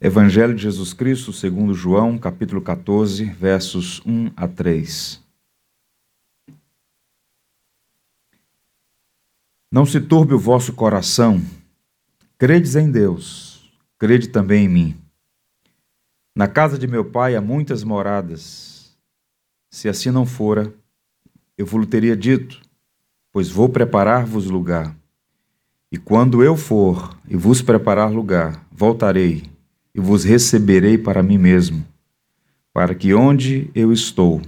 Evangelho de Jesus Cristo, segundo João, capítulo 14, versos 1 a 3. Não se turbe o vosso coração. Credes em Deus, crede também em mim. Na casa de meu pai há muitas moradas. Se assim não fora, eu vos teria dito, pois vou preparar-vos lugar. E quando eu for e vos preparar lugar, voltarei e vos receberei para mim mesmo, para que onde eu estou,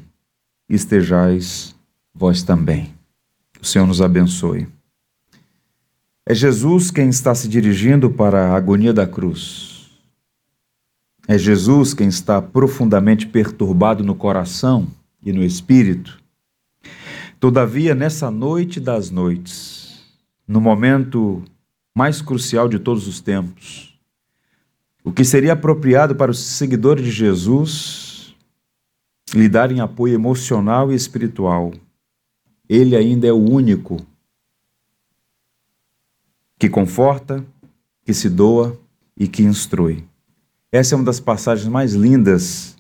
estejais vós também. O Senhor nos abençoe. É Jesus quem está se dirigindo para a agonia da cruz. É Jesus quem está profundamente perturbado no coração e no espírito. Todavia, nessa noite das noites, no momento mais crucial de todos os tempos, o que seria apropriado para os seguidores de Jesus lhe darem apoio emocional e espiritual. Ele ainda é o único que conforta, que se doa e que instrui. Essa é uma das passagens mais lindas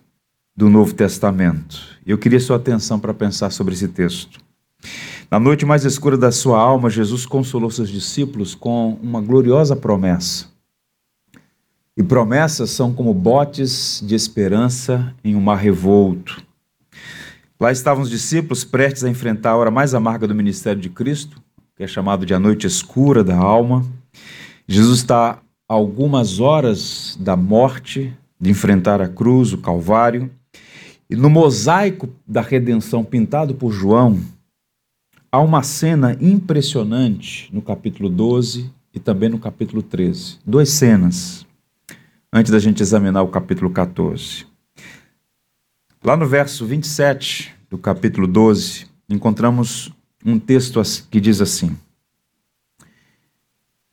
do Novo Testamento. Eu queria sua atenção para pensar sobre esse texto. Na noite mais escura da sua alma, Jesus consolou seus discípulos com uma gloriosa promessa. E promessas são como botes de esperança em um mar revolto. Lá estavam os discípulos prestes a enfrentar a hora mais amarga do ministério de Cristo, que é chamado de a noite escura da alma. Jesus está a algumas horas da morte, de enfrentar a cruz, o Calvário. E no mosaico da redenção pintado por João, há uma cena impressionante no capítulo 12 e também no capítulo 13. Duas cenas antes da gente examinar o capítulo 14. Lá no verso 27 do capítulo 12, encontramos um texto que diz assim: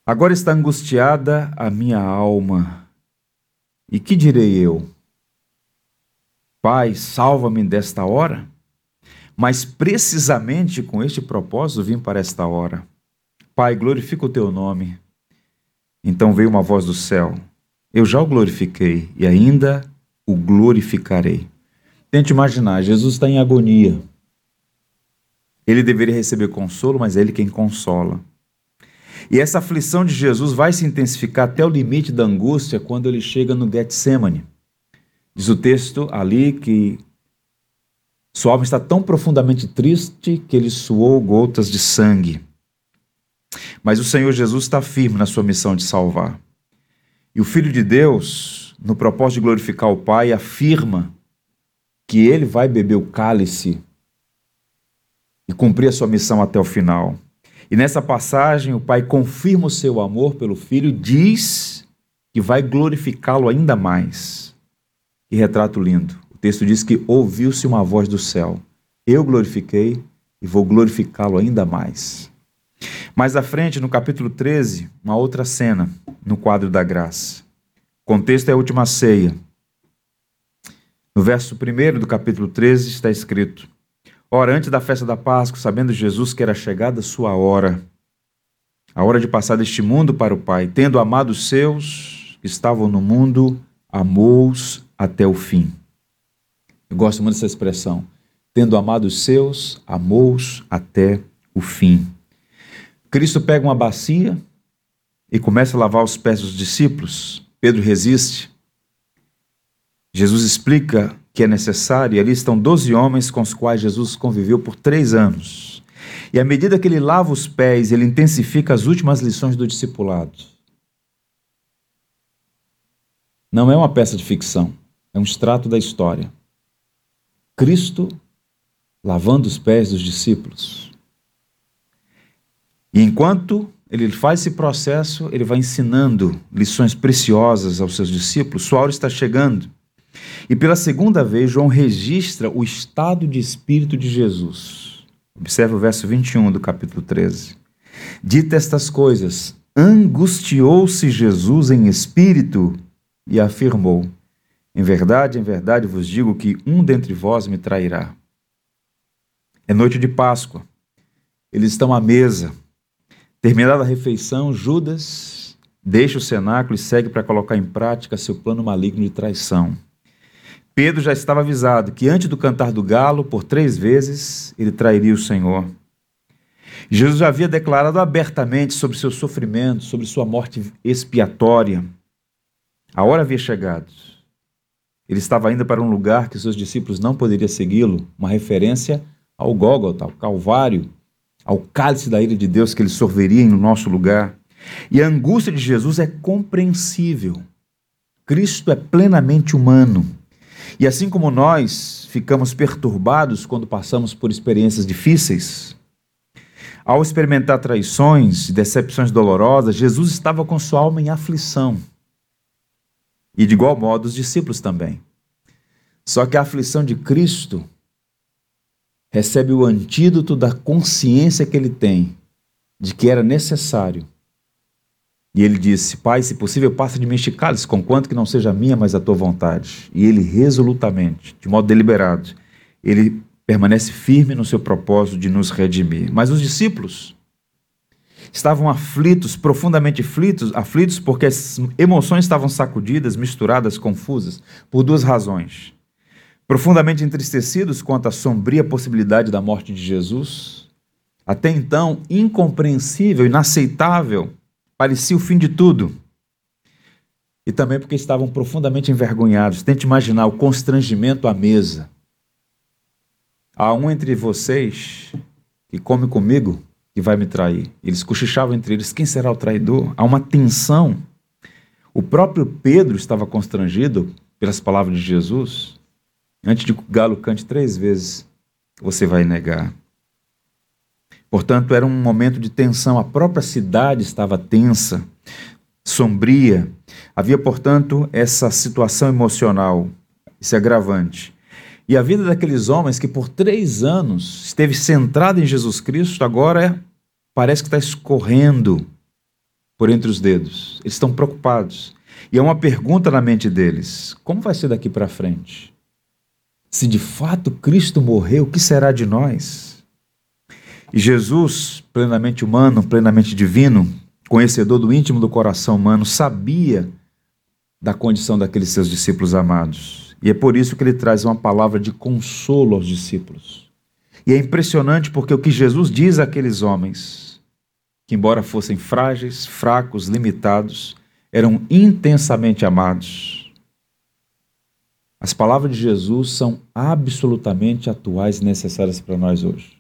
Agora está angustiada a minha alma, e que direi eu? Pai, salva-me desta hora? Mas precisamente com este propósito vim para esta hora. Pai, glorifica o teu nome. Então veio uma voz do céu: eu já o glorifiquei e ainda o glorificarei. Tente imaginar, Jesus está em agonia. Ele deveria receber consolo, mas é ele quem consola. E essa aflição de Jesus vai se intensificar até o limite da angústia quando ele chega no Getsemane. Diz o texto ali que sua alma está tão profundamente triste que ele suou gotas de sangue. Mas o Senhor Jesus está firme na sua missão de salvar. E o Filho de Deus, no propósito de glorificar o Pai, afirma que ele vai beber o cálice e cumprir a sua missão até o final. E nessa passagem, o Pai confirma o seu amor pelo Filho, diz que vai glorificá-lo ainda mais. Que retrato lindo. O texto diz que ouviu-se uma voz do céu: Eu glorifiquei e vou glorificá-lo ainda mais. Mais à frente, no capítulo 13, uma outra cena no quadro da graça. O contexto é a última ceia. No verso 1 do capítulo 13 está escrito: Ora, antes da festa da Páscoa, sabendo Jesus que era chegada a sua hora, a hora de passar deste mundo para o Pai, tendo amado os seus que estavam no mundo, amou-os até o fim. Eu gosto muito dessa expressão. Tendo amado os seus, amou-os até o fim. Cristo pega uma bacia e começa a lavar os pés dos discípulos. Pedro resiste. Jesus explica que é necessário, e ali estão doze homens com os quais Jesus conviveu por três anos. E à medida que ele lava os pés, ele intensifica as últimas lições do discipulado. Não é uma peça de ficção, é um extrato da história. Cristo lavando os pés dos discípulos. E enquanto ele faz esse processo, ele vai ensinando lições preciosas aos seus discípulos. Sua hora está chegando. E pela segunda vez, João registra o estado de espírito de Jesus. Observe o verso 21 do capítulo 13. Dita estas coisas, angustiou-se Jesus em espírito e afirmou: Em verdade, em verdade vos digo que um dentre vós me trairá. É noite de Páscoa. Eles estão à mesa Terminada a refeição, Judas deixa o cenáculo e segue para colocar em prática seu plano maligno de traição. Pedro já estava avisado que antes do cantar do galo, por três vezes, ele trairia o Senhor. Jesus havia declarado abertamente sobre seu sofrimento, sobre sua morte expiatória. A hora havia chegado. Ele estava indo para um lugar que seus discípulos não poderiam segui-lo, uma referência ao Gólgota, ao Calvário, ao cálice da ira de Deus que ele sorveria em nosso lugar. E a angústia de Jesus é compreensível. Cristo é plenamente humano. E assim como nós ficamos perturbados quando passamos por experiências difíceis, ao experimentar traições decepções dolorosas, Jesus estava com sua alma em aflição. E de igual modo os discípulos também. Só que a aflição de Cristo recebe o antídoto da consciência que ele tem de que era necessário e ele disse: Pai, se possível, passa de mim este cálice, conquanto que não seja minha, mas a tua vontade. E ele resolutamente, de modo deliberado, ele permanece firme no seu propósito de nos redimir. Mas os discípulos estavam aflitos, profundamente aflitos, aflitos porque as emoções estavam sacudidas, misturadas, confusas, por duas razões. Profundamente entristecidos quanto à sombria possibilidade da morte de Jesus, até então incompreensível, inaceitável parecia o fim de tudo. E também porque estavam profundamente envergonhados. Tente imaginar o constrangimento à mesa. Há um entre vocês que come comigo que vai me trair. Eles cochichavam entre eles: quem será o traidor? Há uma tensão. O próprio Pedro estava constrangido pelas palavras de Jesus. Antes de galo cante três vezes, você vai negar. Portanto, era um momento de tensão. A própria cidade estava tensa, sombria. Havia, portanto, essa situação emocional, esse agravante. E a vida daqueles homens que por três anos esteve centrada em Jesus Cristo, agora parece que está escorrendo por entre os dedos. Eles estão preocupados. E é uma pergunta na mente deles: como vai ser daqui para frente? Se de fato Cristo morreu, o que será de nós? E Jesus, plenamente humano, plenamente divino, conhecedor do íntimo do coração humano, sabia da condição daqueles seus discípulos amados. E é por isso que ele traz uma palavra de consolo aos discípulos. E é impressionante porque o que Jesus diz àqueles homens, que embora fossem frágeis, fracos, limitados, eram intensamente amados. As palavras de Jesus são absolutamente atuais e necessárias para nós hoje.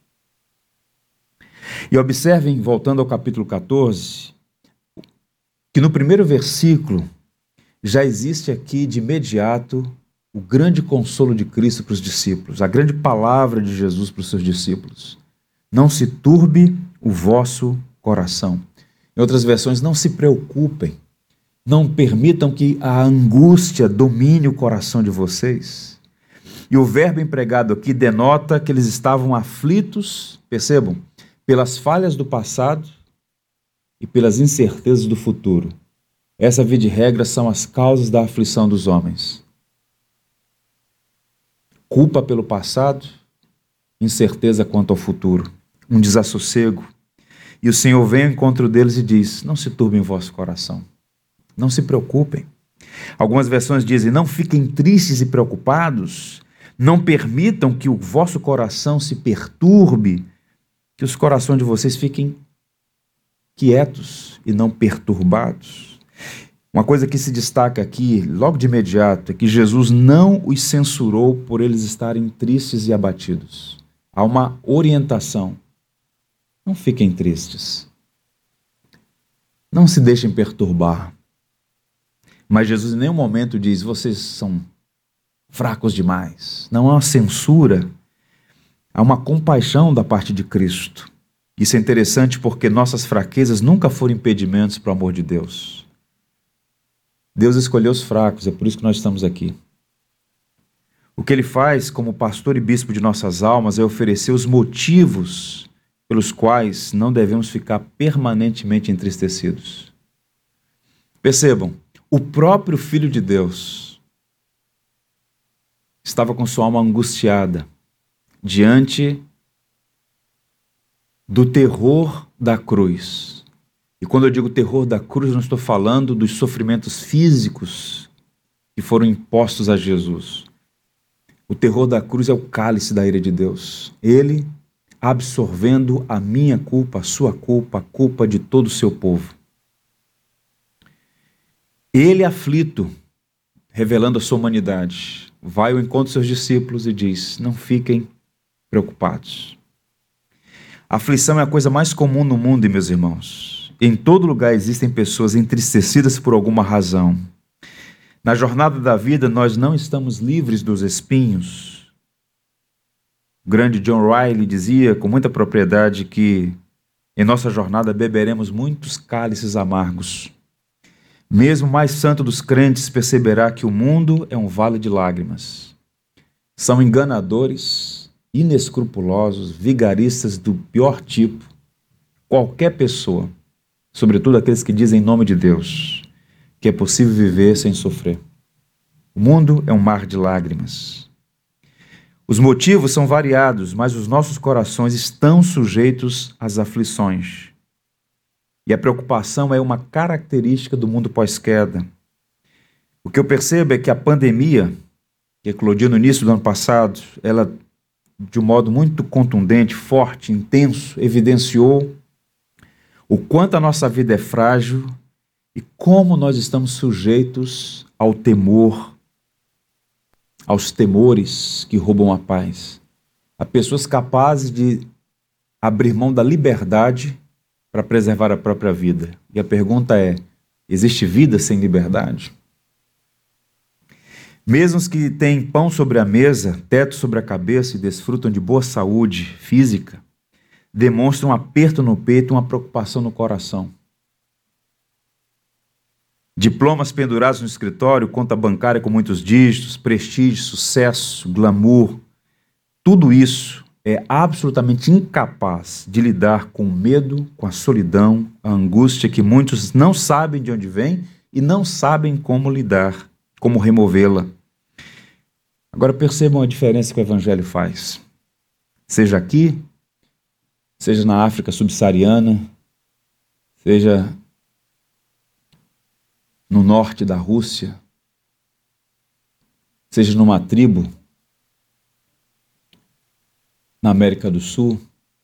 E observem, voltando ao capítulo 14, que no primeiro versículo já existe aqui de imediato o grande consolo de Cristo para os discípulos, a grande palavra de Jesus para os seus discípulos. Não se turbe o vosso coração. Em outras versões, não se preocupem. Não permitam que a angústia domine o coração de vocês. E o verbo empregado aqui denota que eles estavam aflitos, percebam, pelas falhas do passado e pelas incertezas do futuro. Essa, via de regra, são as causas da aflição dos homens. Culpa pelo passado, incerteza quanto ao futuro, um desassossego. E o Senhor vem ao encontro deles e diz: Não se turbem o vosso coração, não se preocupem. Algumas versões dizem: Não fiquem tristes e preocupados, não permitam que o vosso coração se perturbe que os corações de vocês fiquem quietos e não perturbados. Uma coisa que se destaca aqui, logo de imediato, é que Jesus não os censurou por eles estarem tristes e abatidos. Há uma orientação. Não fiquem tristes. Não se deixem perturbar. Mas Jesus em nenhum momento diz: vocês são fracos demais. Não há uma censura Há uma compaixão da parte de Cristo. Isso é interessante porque nossas fraquezas nunca foram impedimentos para o amor de Deus. Deus escolheu os fracos, é por isso que nós estamos aqui. O que ele faz como pastor e bispo de nossas almas é oferecer os motivos pelos quais não devemos ficar permanentemente entristecidos. Percebam, o próprio Filho de Deus estava com sua alma angustiada diante do terror da cruz. E quando eu digo terror da cruz, não estou falando dos sofrimentos físicos que foram impostos a Jesus. O terror da cruz é o cálice da ira de Deus. Ele absorvendo a minha culpa, a sua culpa, a culpa de todo o seu povo. Ele aflito, revelando a sua humanidade, vai ao encontro dos seus discípulos e diz: Não fiquem preocupados. A aflição é a coisa mais comum no mundo, meus irmãos. Em todo lugar existem pessoas entristecidas por alguma razão. Na jornada da vida, nós não estamos livres dos espinhos. O grande John Riley dizia com muita propriedade que em nossa jornada beberemos muitos cálices amargos. Mesmo o mais santo dos crentes perceberá que o mundo é um vale de lágrimas. São enganadores, inescrupulosos, vigaristas do pior tipo. Qualquer pessoa, sobretudo aqueles que dizem em nome de Deus, que é possível viver sem sofrer. O mundo é um mar de lágrimas. Os motivos são variados, mas os nossos corações estão sujeitos às aflições. E a preocupação é uma característica do mundo pós-queda. O que eu percebo é que a pandemia, que eclodiu no início do ano passado, ela, de um modo muito contundente, forte, intenso, evidenciou o quanto a nossa vida é frágil e como nós estamos sujeitos ao temor, aos temores que roubam a paz. Há pessoas capazes de abrir mão da liberdade para preservar a própria vida. E a pergunta é: existe vida sem liberdade? Mesmo os que têm pão sobre a mesa, teto sobre a cabeça e desfrutam de boa saúde física, demonstram um aperto no peito uma preocupação no coração. Diplomas pendurados no escritório, conta bancária com muitos dígitos, prestígio, sucesso, glamour, tudo isso é absolutamente incapaz de lidar com o medo, com a solidão, a angústia que muitos não sabem de onde vem e não sabem como lidar, como removê-la. Agora percebam a diferença que o Evangelho faz. Seja aqui, seja na África subsaariana, seja no norte da Rússia, seja numa tribo na América do Sul,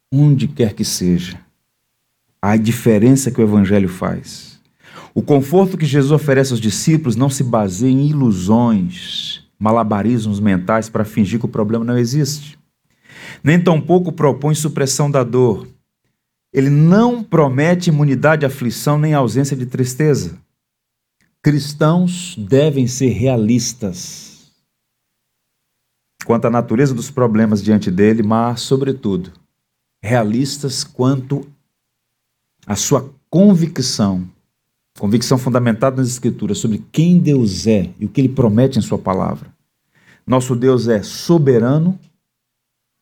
onde quer que seja. A diferença que o Evangelho faz. O conforto que Jesus oferece aos discípulos não se baseia em ilusões, malabarismos mentais para fingir que o problema não existe. Nem tampouco propõe supressão da dor. Ele não promete imunidade à aflição nem ausência de tristeza. Cristãos devem ser realistas quanto à natureza dos problemas diante dele, mas, sobretudo, realistas quanto à sua convicção, convicção fundamentada nas Escrituras sobre quem Deus é e o que ele promete em Sua palavra. Nosso Deus é soberano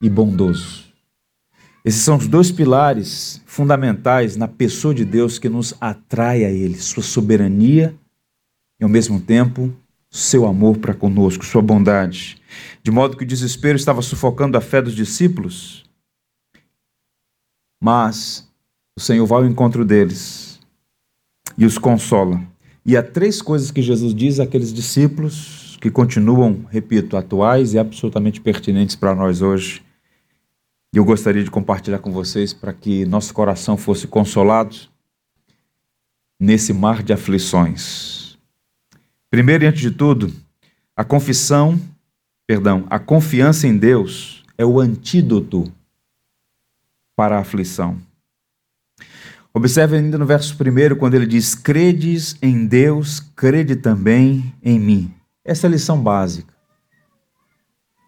e bondoso. Esses são os dois pilares fundamentais na pessoa de Deus que nos atrai a Ele: Sua soberania e, ao mesmo tempo, seu amor para conosco, sua bondade, de modo que o desespero estava sufocando a fé dos discípulos. Mas o Senhor vai ao encontro deles e os consola. E há três coisas que Jesus diz àqueles discípulos que continuam, repito, atuais e absolutamente pertinentes para nós hoje. E eu gostaria de compartilhar com vocês para que nosso coração fosse consolado nesse mar de aflições. Primeiro e antes de tudo, a confissão, perdão, a confiança em Deus é o antídoto para a aflição. Observe ainda no verso primeiro, quando ele diz: Credes em Deus, crede também em mim. Essa é a lição básica.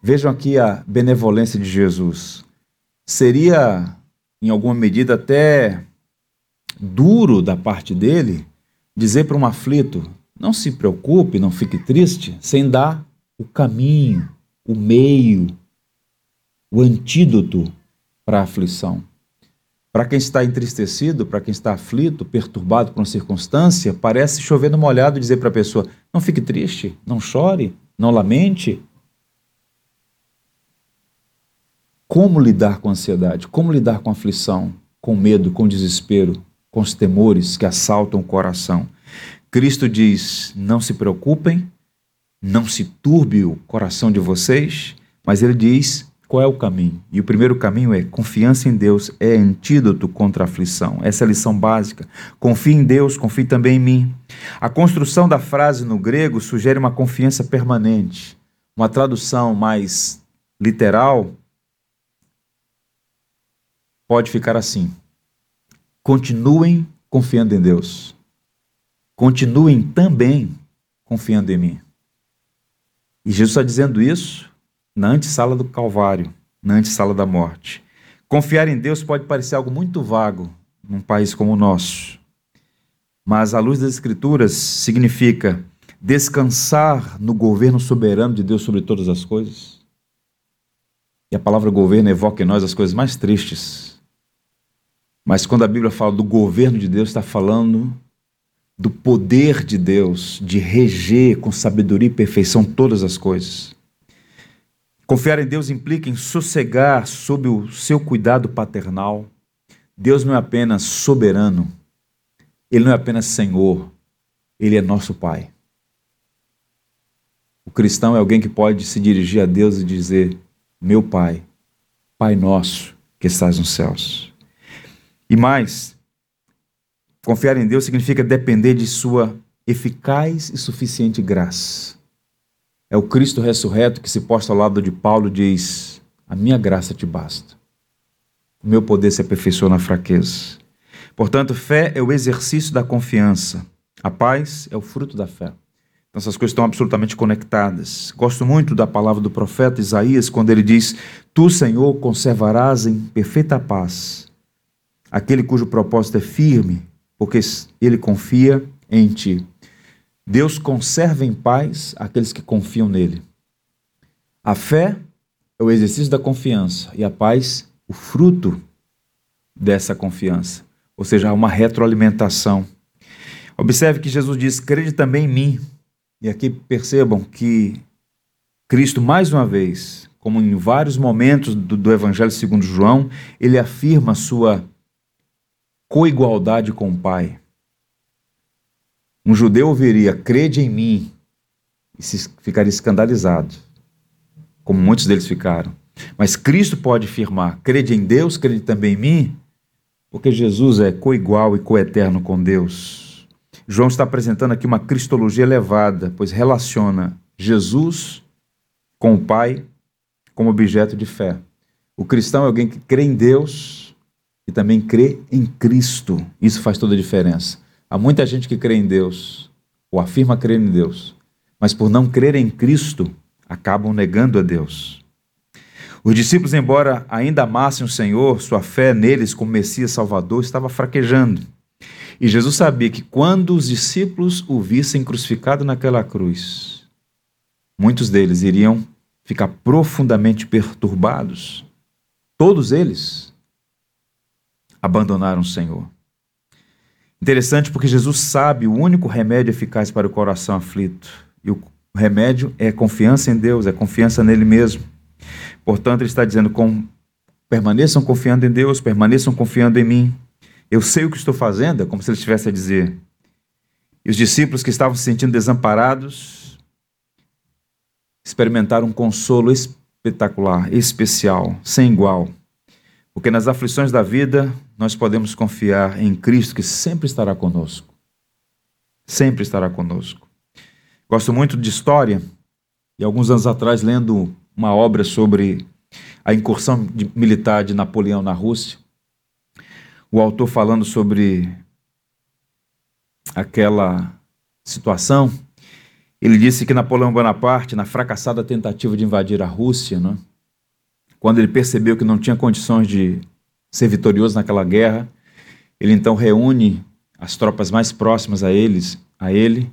Vejam aqui a benevolência de Jesus. Seria, em alguma medida, até duro da parte dele dizer para um aflito: não se preocupe, não fique triste, sem dar o caminho, o meio, o antídoto para a aflição. Para quem está entristecido, para quem está aflito, perturbado por uma circunstância, parece chover no molhado dizer para a pessoa: não fique triste, não chore, não lamente. Como lidar com a ansiedade? Como lidar com a aflição, com medo, com desespero? com os temores que assaltam o coração. Cristo diz: não se preocupem, não se turbe o coração de vocês, mas ele diz qual é o caminho. E o primeiro caminho é confiança em Deus, é antídoto contra a aflição. Essa é a lição básica. Confie em Deus, confie também em mim. A construção da frase no grego sugere uma confiança permanente. Uma tradução mais literal pode ficar assim: continuem confiando em Deus. Continuem também confiando em mim. E Jesus está dizendo isso na antessala do Calvário, na antessala da morte. Confiar em Deus pode parecer algo muito vago num país como o nosso, mas à luz das Escrituras significa descansar no governo soberano de Deus sobre todas as coisas. E a palavra governo evoca em nós as coisas mais tristes. Mas quando a Bíblia fala do governo de Deus, está falando do poder de Deus de reger com sabedoria e perfeição todas as coisas. Confiar em Deus implica em sossegar sob o seu cuidado paternal. Deus não é apenas soberano, Ele não é apenas Senhor, Ele é nosso Pai. O cristão é alguém que pode se dirigir a Deus e dizer: Meu Pai, Pai nosso que estás nos céus. E mais, Confiar em Deus significa depender de Sua eficaz e suficiente graça. É o Cristo ressurreto que se posta ao lado de Paulo diz: A minha graça te basta. O meu poder se aperfeiçoa na fraqueza. Portanto, fé é o exercício da confiança. A paz é o fruto da fé. Então, essas coisas estão absolutamente conectadas. Gosto muito da palavra do profeta Isaías, quando ele diz: Tu, Senhor, conservarás em perfeita paz aquele cujo propósito é firme porque ele confia em ti. Deus conserva em paz aqueles que confiam nele. A fé é o exercício da confiança e a paz o fruto dessa confiança. Ou seja, há uma retroalimentação. Observe que Jesus diz: crede também em mim. E aqui percebam que Cristo, mais uma vez, como em vários momentos do, do Evangelho segundo João, ele afirma a sua coigualdade com o Pai. Um judeu ouviria, crede em mim, e se ficaria escandalizado, como muitos deles ficaram. Mas Cristo pode afirmar, crede em Deus, crede também em mim, porque Jesus é coigual e coeterno com Deus. João está apresentando aqui uma cristologia elevada, pois relaciona Jesus com o Pai como objeto de fé. O cristão é alguém que crê em Deus e também crê em Cristo. Isso faz toda a diferença. Há muita gente que crê em Deus, ou afirma crer em Deus, mas por não crer em Cristo, acabam negando a Deus. Os discípulos, embora ainda amassem o Senhor, sua fé neles como Messias Salvador estava fraquejando. E Jesus sabia que quando os discípulos o vissem crucificado naquela cruz, muitos deles iriam ficar profundamente perturbados. Todos eles abandonaram o Senhor. Interessante porque Jesus sabe o único remédio eficaz para o coração aflito. E o remédio é confiança em Deus, é confiança nele mesmo. Portanto, ele está dizendo: com, permaneçam confiando em Deus, permaneçam confiando em mim. Eu sei o que estou fazendo, é como se ele estivesse a dizer. E os discípulos que estavam se sentindo desamparados experimentaram um consolo espetacular, especial, sem igual. Porque nas aflições da vida, nós podemos confiar em Cristo que sempre estará conosco. Sempre estará conosco. Gosto muito de história, e alguns anos atrás, lendo uma obra sobre a incursão de, militar de Napoleão na Rússia, o autor falando sobre aquela situação, ele disse que Napoleão Bonaparte, na fracassada tentativa de invadir a Rússia, né, quando ele percebeu que não tinha condições de ser vitorioso naquela guerra, ele então reúne as tropas mais próximas a eles, a ele,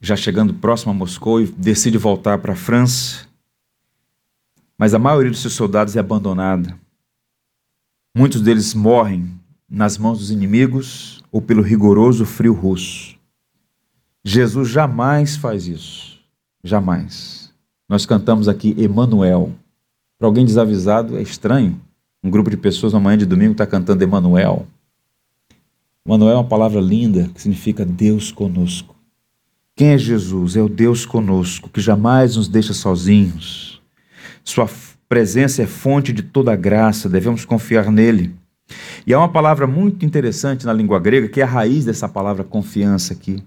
já chegando próximo a Moscou e decide voltar para a França. Mas a maioria dos seus soldados é abandonada. Muitos deles morrem nas mãos dos inimigos ou pelo rigoroso frio russo. Jesus jamais faz isso. Jamais. Nós cantamos aqui Emanuel. Para alguém desavisado, é estranho. Um grupo de pessoas na manhã de domingo está cantando Emanuel. Manuel é uma palavra linda que significa Deus conosco. Quem é Jesus? É o Deus conosco, que jamais nos deixa sozinhos. Sua presença é fonte de toda graça, devemos confiar nele. E há uma palavra muito interessante na língua grega, que é a raiz dessa palavra confiança aqui,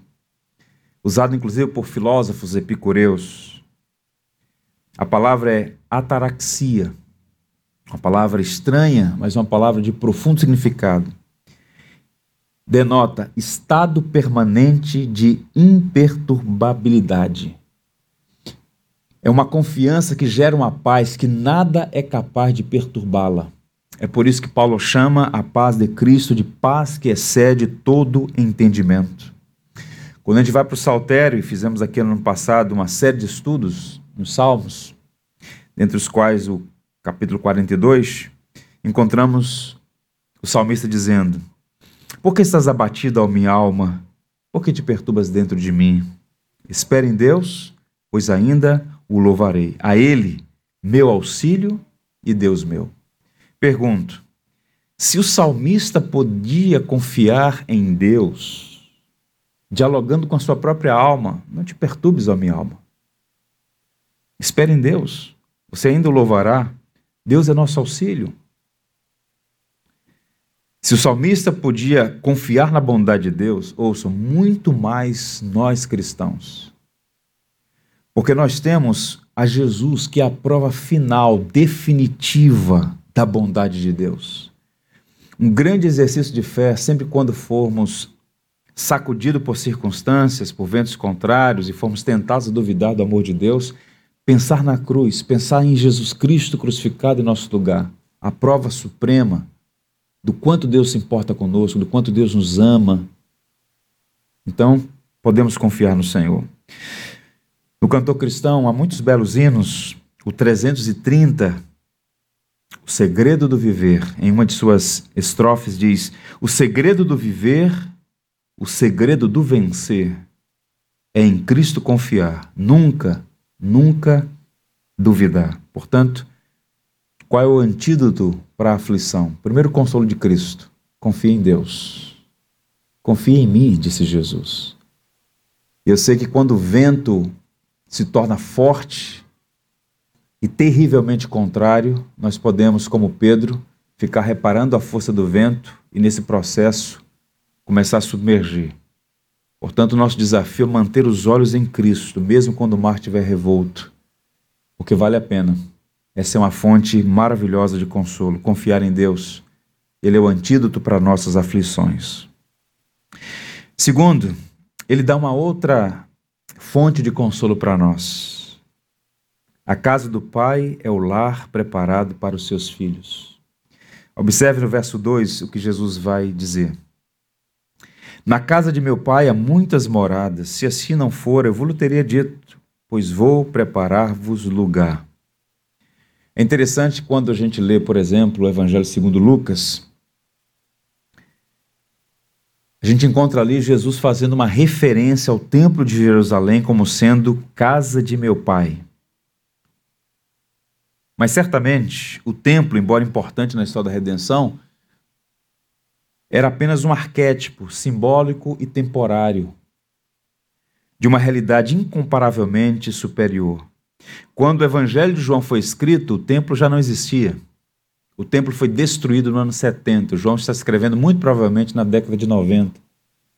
usada inclusive por filósofos epicureus. A palavra é ataraxia, uma palavra estranha, mas uma palavra de profundo significado denota estado permanente de imperturbabilidade. É uma confiança que gera uma paz que nada é capaz de perturbá-la. É por isso que Paulo chama a paz de Cristo de paz que excede todo entendimento. Quando a gente vai para o Saltério, e fizemos aqui no ano passado uma série de estudos nos Salmos, dentre os quais o capítulo 42, encontramos o salmista dizendo: por que estás abatido, ó minha alma? Por que te perturbas dentro de mim? Espere em Deus, pois ainda o louvarei. A Ele, meu auxílio e Deus meu. Pergunto: se o salmista podia confiar em Deus, dialogando com a sua própria alma, não te perturbes, ó minha alma. Espere em Deus, você ainda o louvará. Deus é nosso auxílio. Se o salmista podia confiar na bondade de Deus, ouçam, muito mais nós cristãos. Porque nós temos a Jesus, que é a prova final, definitiva da bondade de Deus. Um grande exercício de fé, sempre quando formos sacudidos por circunstâncias, por ventos contrários e formos tentados a duvidar do amor de Deus, pensar na cruz, pensar em Jesus Cristo crucificado em nosso lugar, a prova suprema do quanto Deus se importa conosco, do quanto Deus nos ama. Então, podemos confiar no Senhor. No cantor cristão, há muitos belos hinos. O 330, O Segredo do Viver, em uma de suas estrofes, diz: O segredo do viver, o segredo do vencer é em Cristo confiar, nunca, nunca duvidar. Portanto, qual é o antídoto para a aflição? Primeiro consolo de Cristo. Confie em Deus. Confie em mim, disse Jesus. Eu sei que quando o vento se torna forte e terrivelmente contrário, nós podemos, como Pedro, ficar reparando a força do vento e, nesse processo, começar a submergir. Portanto, nosso desafio é manter os olhos em Cristo, mesmo quando o mar estiver revolto, porque vale a pena. Essa é uma fonte maravilhosa de consolo. Confiar em Deus. Ele é o antídoto para nossas aflições. Segundo, ele dá uma outra fonte de consolo para nós. A casa do Pai é o lar preparado para os seus filhos. Observe no verso 2 o que Jesus vai dizer. Na casa de meu pai há muitas moradas. Se assim não for, eu vou lhe teria dito, pois vou preparar-vos lugar. É interessante quando a gente lê, por exemplo, o Evangelho segundo Lucas, a gente encontra ali Jesus fazendo uma referência ao Templo de Jerusalém como sendo casa de meu Pai. Mas certamente o templo, embora importante na história da redenção, era apenas um arquétipo simbólico e temporário de uma realidade incomparavelmente superior. Quando o Evangelho de João foi escrito, o templo já não existia. O templo foi destruído no ano 70. O João está escrevendo muito provavelmente na década de 90.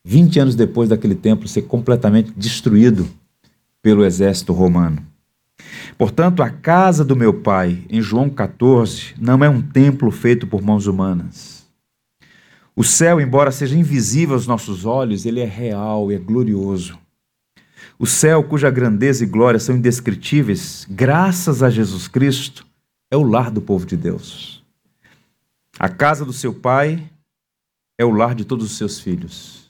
20 anos depois daquele templo ser completamente destruído pelo exército romano. Portanto, a casa do meu pai, em João 14, não é um templo feito por mãos humanas. O céu, embora seja invisível aos nossos olhos, ele é real é glorioso. O céu, cuja grandeza e glória são indescritíveis, graças a Jesus Cristo, é o lar do povo de Deus. A casa do seu pai é o lar de todos os seus filhos.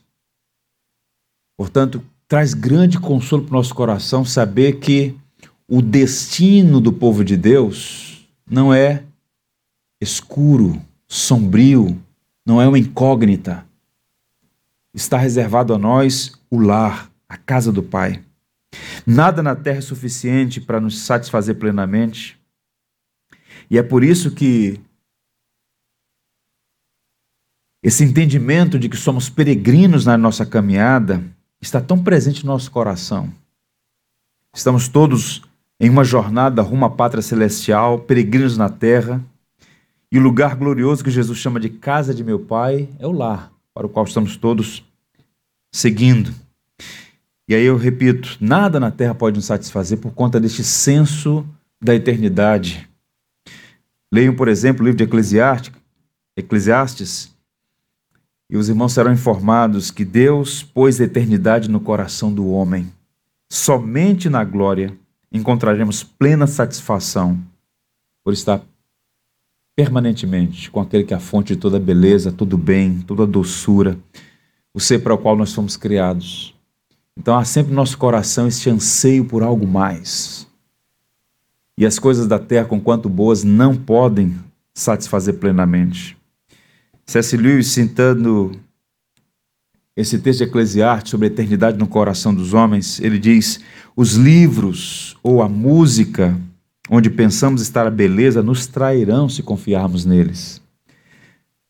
Portanto, traz grande consolo para o nosso coração saber que o destino do povo de Deus não é escuro, sombrio, não é uma incógnita. Está reservado a nós o lar, a casa do Pai. Nada na terra é suficiente para nos satisfazer plenamente. E é por isso que esse entendimento de que somos peregrinos na nossa caminhada está tão presente no nosso coração. Estamos todos em uma jornada rumo à pátria celestial, peregrinos na terra, e o lugar glorioso que Jesus chama de casa de meu Pai é o lar para o qual estamos todos seguindo. E aí eu repito: nada na terra pode nos satisfazer por conta deste senso da eternidade. Leiam, por exemplo, o livro de Eclesiastes, Eclesiastes e os irmãos serão informados que Deus pôs a eternidade no coração do homem. Somente na glória encontraremos plena satisfação por estar permanentemente com aquele que é a fonte de toda beleza, todo bem, toda doçura, o ser para o qual nós fomos criados. Então há sempre no nosso coração este anseio por algo mais. E as coisas da terra, com quanto boas, não podem satisfazer plenamente. C.S. Lewis, citando esse texto de Eclesiastes sobre a eternidade no coração dos homens, ele diz: os livros ou a música onde pensamos estar a beleza nos trairão se confiarmos neles.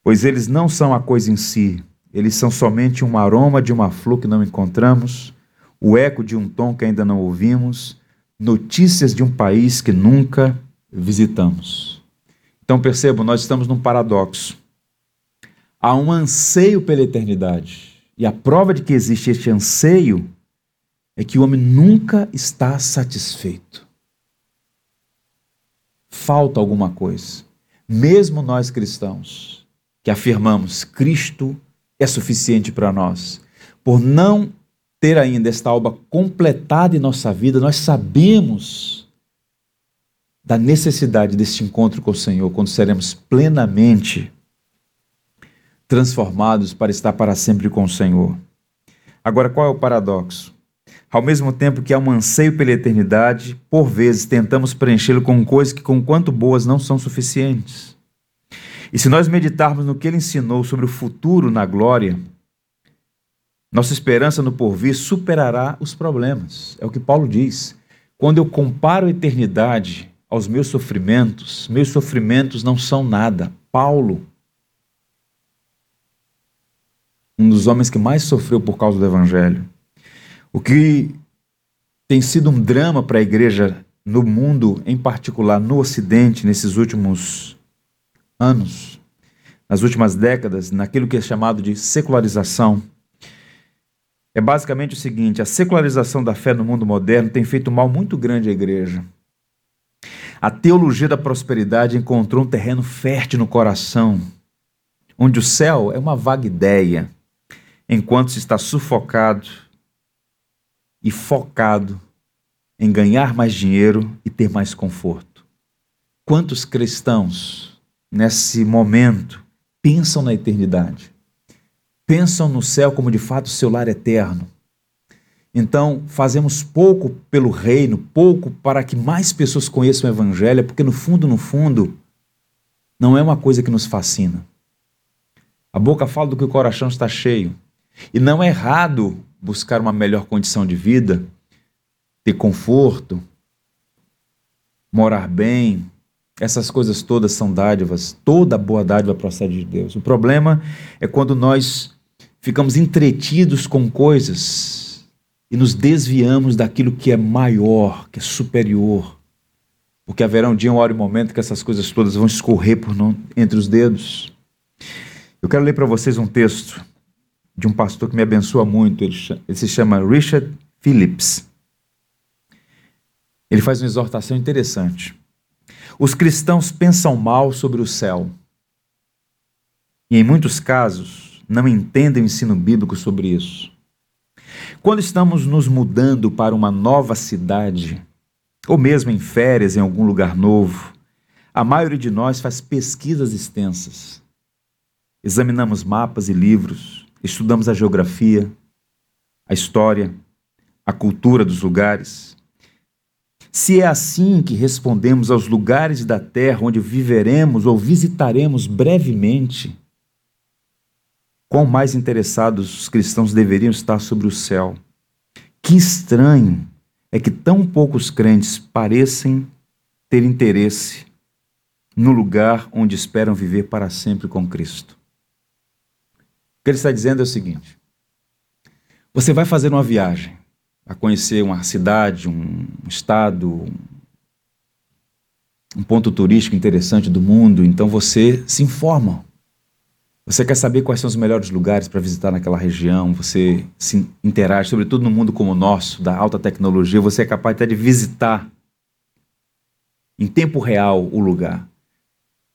Pois eles não são a coisa em si, eles são somente um aroma de uma flor que não encontramos, o eco de um tom que ainda não ouvimos, notícias de um país que nunca visitamos. Então percebam, nós estamos num paradoxo há um anseio pela eternidade. E a prova de que existe este anseio é que o homem nunca está satisfeito. Falta alguma coisa. Mesmo nós cristãos, que afirmamos Cristo é suficiente para nós, por não ter ainda esta obra completada em nossa vida, nós sabemos da necessidade deste encontro com o Senhor, quando seremos plenamente transformados para estar para sempre com o Senhor. Agora, qual é o paradoxo? Ao mesmo tempo que há um anseio pela eternidade, por vezes tentamos preenchê-lo com coisas que, com quanto boas, não são suficientes. E se nós meditarmos no que ele ensinou sobre o futuro na glória, nossa esperança no porvir superará os problemas. É o que Paulo diz. Quando eu comparo a eternidade aos meus sofrimentos, meus sofrimentos não são nada. Paulo um dos homens que mais sofreu por causa do Evangelho. O que tem sido um drama para a igreja no mundo, em particular no Ocidente, nesses últimos anos, nas últimas décadas, naquilo que é chamado de secularização, é basicamente o seguinte: a secularização da fé no mundo moderno tem feito mal muito grande à igreja. A teologia da prosperidade encontrou um terreno fértil no coração, onde o céu é uma vaga ideia enquanto se está sufocado e focado em ganhar mais dinheiro e ter mais conforto. Quantos cristãos, nesse momento, pensam na eternidade? Pensam no céu como de fato seu lar eterno. Então, fazemos pouco pelo reino, pouco para que mais pessoas conheçam o Evangelho, porque no fundo, no fundo, não é uma coisa que nos fascina. A boca fala do que o coração está cheio. E não é errado buscar uma melhor condição de vida, ter conforto, morar bem. Essas coisas todas são dádivas, toda boa dádiva procede de Deus. O problema é quando nós ficamos entretidos com coisas e nos desviamos daquilo que é maior, que é superior. Porque haverá um dia, uma hora e um momento que essas coisas todas vão escorrer por não, entre os dedos. Eu quero ler para vocês um texto de um pastor que me abençoa muito. Ele, ele se chama Richard Phillips. Ele faz uma exortação interessante. Os cristãos pensam mal sobre o céu. E em muitos casos não entendem o ensino bíblico sobre isso. Quando estamos nos mudando para uma nova cidade, ou mesmo em férias em algum lugar novo, a maioria de nós faz pesquisas extensas. Examinamos mapas e livros, estudamos a geografia, a história, a cultura dos lugares. Se é assim que respondemos aos lugares da terra onde viveremos ou visitaremos brevemente, quão mais interessados os cristãos deveriam estar sobre o céu. Que estranho é que tão poucos crentes parecem ter interesse no lugar onde esperam viver para sempre com Cristo. Que ele está dizendo é o seguinte: você vai fazer uma viagem a conhecer uma cidade, um estado, um ponto turístico interessante do mundo, então você se informa. Você quer saber quais são os melhores lugares para visitar naquela região, você se interage, sobretudo no mundo como o nosso, da alta tecnologia, você é capaz até de visitar em tempo real o lugar.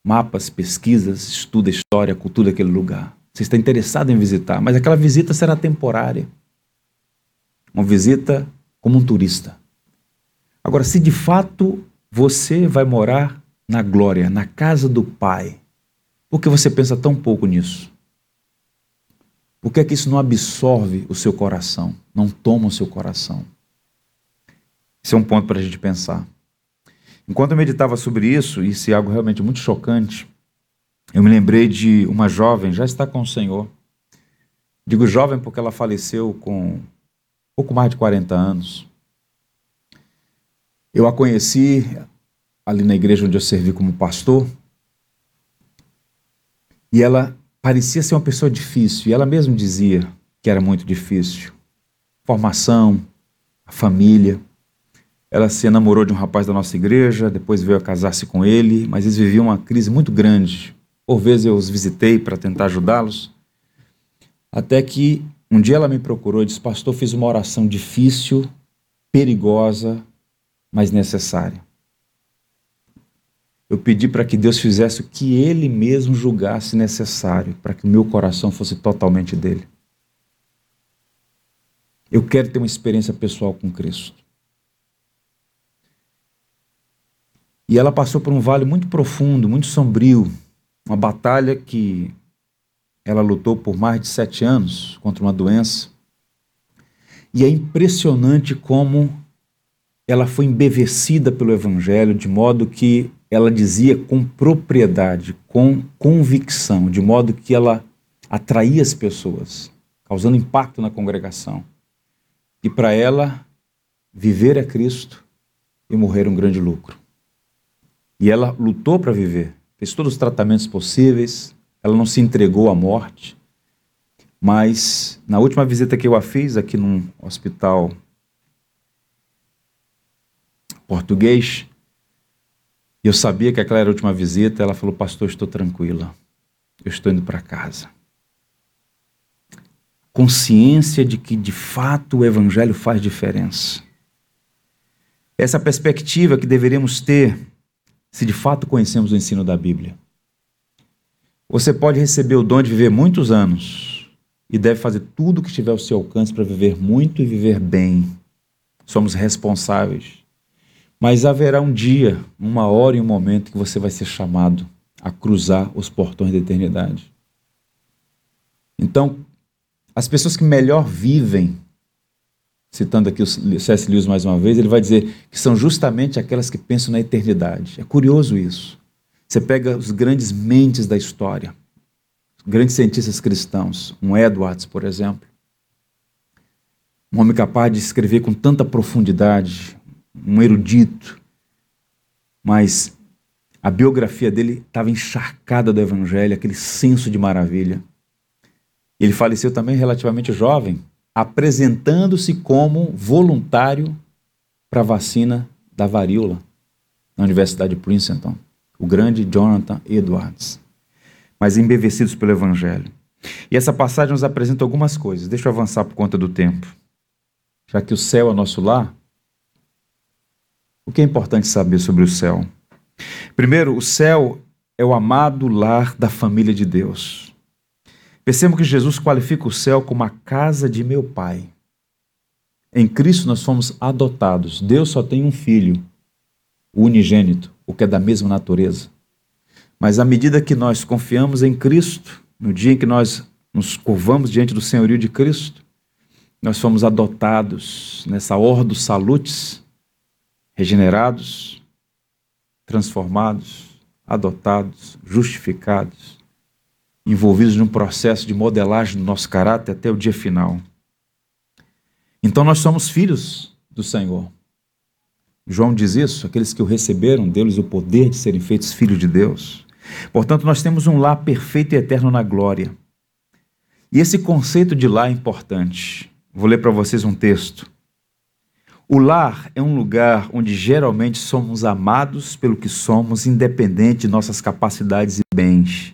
Mapas, pesquisas, estuda a história, a cultura daquele lugar. Você está interessado em visitar, mas aquela visita será temporária. Uma visita como um turista. Agora, se de fato você vai morar na glória, na casa do Pai, por que você pensa tão pouco nisso? Por que é que isso não absorve o seu coração, não toma o seu coração? Esse é um ponto para a gente pensar. Enquanto eu meditava sobre isso, e isso é algo realmente muito chocante, eu me lembrei de uma jovem, já está com o Senhor. Digo jovem porque ela faleceu com pouco mais de 40 anos. Eu a conheci ali na igreja onde eu servi como pastor. E ela parecia ser uma pessoa difícil, e ela mesma dizia que era muito difícil. Formação, a família. Ela se enamorou de um rapaz da nossa igreja, depois veio a casar-se com ele, mas eles viviam uma crise muito grande por vezes eu os visitei para tentar ajudá-los. Até que um dia ela me procurou e disse: Pastor, fiz uma oração difícil, perigosa, mas necessária. Eu pedi para que Deus fizesse o que Ele mesmo julgasse necessário, para que o meu coração fosse totalmente dele. Eu quero ter uma experiência pessoal com Cristo. E ela passou por um vale muito profundo, muito sombrio, uma batalha que ela lutou por mais de sete anos contra uma doença. E é impressionante como ela foi embevecida pelo Evangelho, de modo que ela dizia com propriedade, com convicção, de modo que ela atraía as pessoas, causando impacto na congregação. E para ela, viver é Cristo e morrer é um grande lucro. E ela lutou para viver fez todos os tratamentos possíveis, ela não se entregou à morte, mas na última visita que eu a fiz aqui num hospital português, eu sabia que aquela era a última visita, ela falou: Pastor, estou tranquila, eu estou indo para casa. Consciência de que de fato o Evangelho faz diferença. Essa perspectiva que deveríamos ter se de fato conhecemos o ensino da Bíblia. Você pode receber o dom de viver muitos anos e deve fazer tudo o que estiver ao seu alcance para viver muito e viver bem. Somos responsáveis. Mas haverá um dia, uma hora e um momento que você vai ser chamado a cruzar os portões da eternidade. Então, as pessoas que melhor vivem citando aqui o C.S. Lewis mais uma vez, ele vai dizer que são justamente aquelas que pensam na eternidade. É curioso isso. Você pega os grandes mentes da história, grandes cientistas cristãos, um Edwards, por exemplo, um homem capaz de escrever com tanta profundidade, um erudito, mas a biografia dele estava encharcada do evangelho, aquele senso de maravilha. Ele faleceu também relativamente jovem, apresentando-se como voluntário para a vacina da varíola na Universidade de Princeton, o grande Jonathan Edwards, mas embevecidos pelo Evangelho. E essa passagem nos apresenta algumas coisas. Deixa eu avançar por conta do tempo. Já que o céu é nosso lar, o que é importante saber sobre o céu? Primeiro, o céu é o amado lar da família de Deus. Percebam que Jesus qualifica o céu como a casa de meu Pai. Em Cristo nós fomos adotados. Deus só tem um filho, o unigênito, o que é da mesma natureza. Mas à medida que nós confiamos em Cristo, no dia em que nós nos curvamos diante do senhorio de Cristo, nós fomos adotados nessa ordo salutis, regenerados, transformados, adotados, justificados envolvidos num processo de modelagem do nosso caráter até o dia final. Então nós somos filhos do Senhor. João diz isso: aqueles que o receberam, deu-lhes o poder de serem feitos filhos de Deus. Portanto, nós temos um lar perfeito e eterno na glória. E esse conceito de lar é importante. Vou ler para vocês um texto. O lar é um lugar onde geralmente somos amados pelo que somos, independente de nossas capacidades e bens.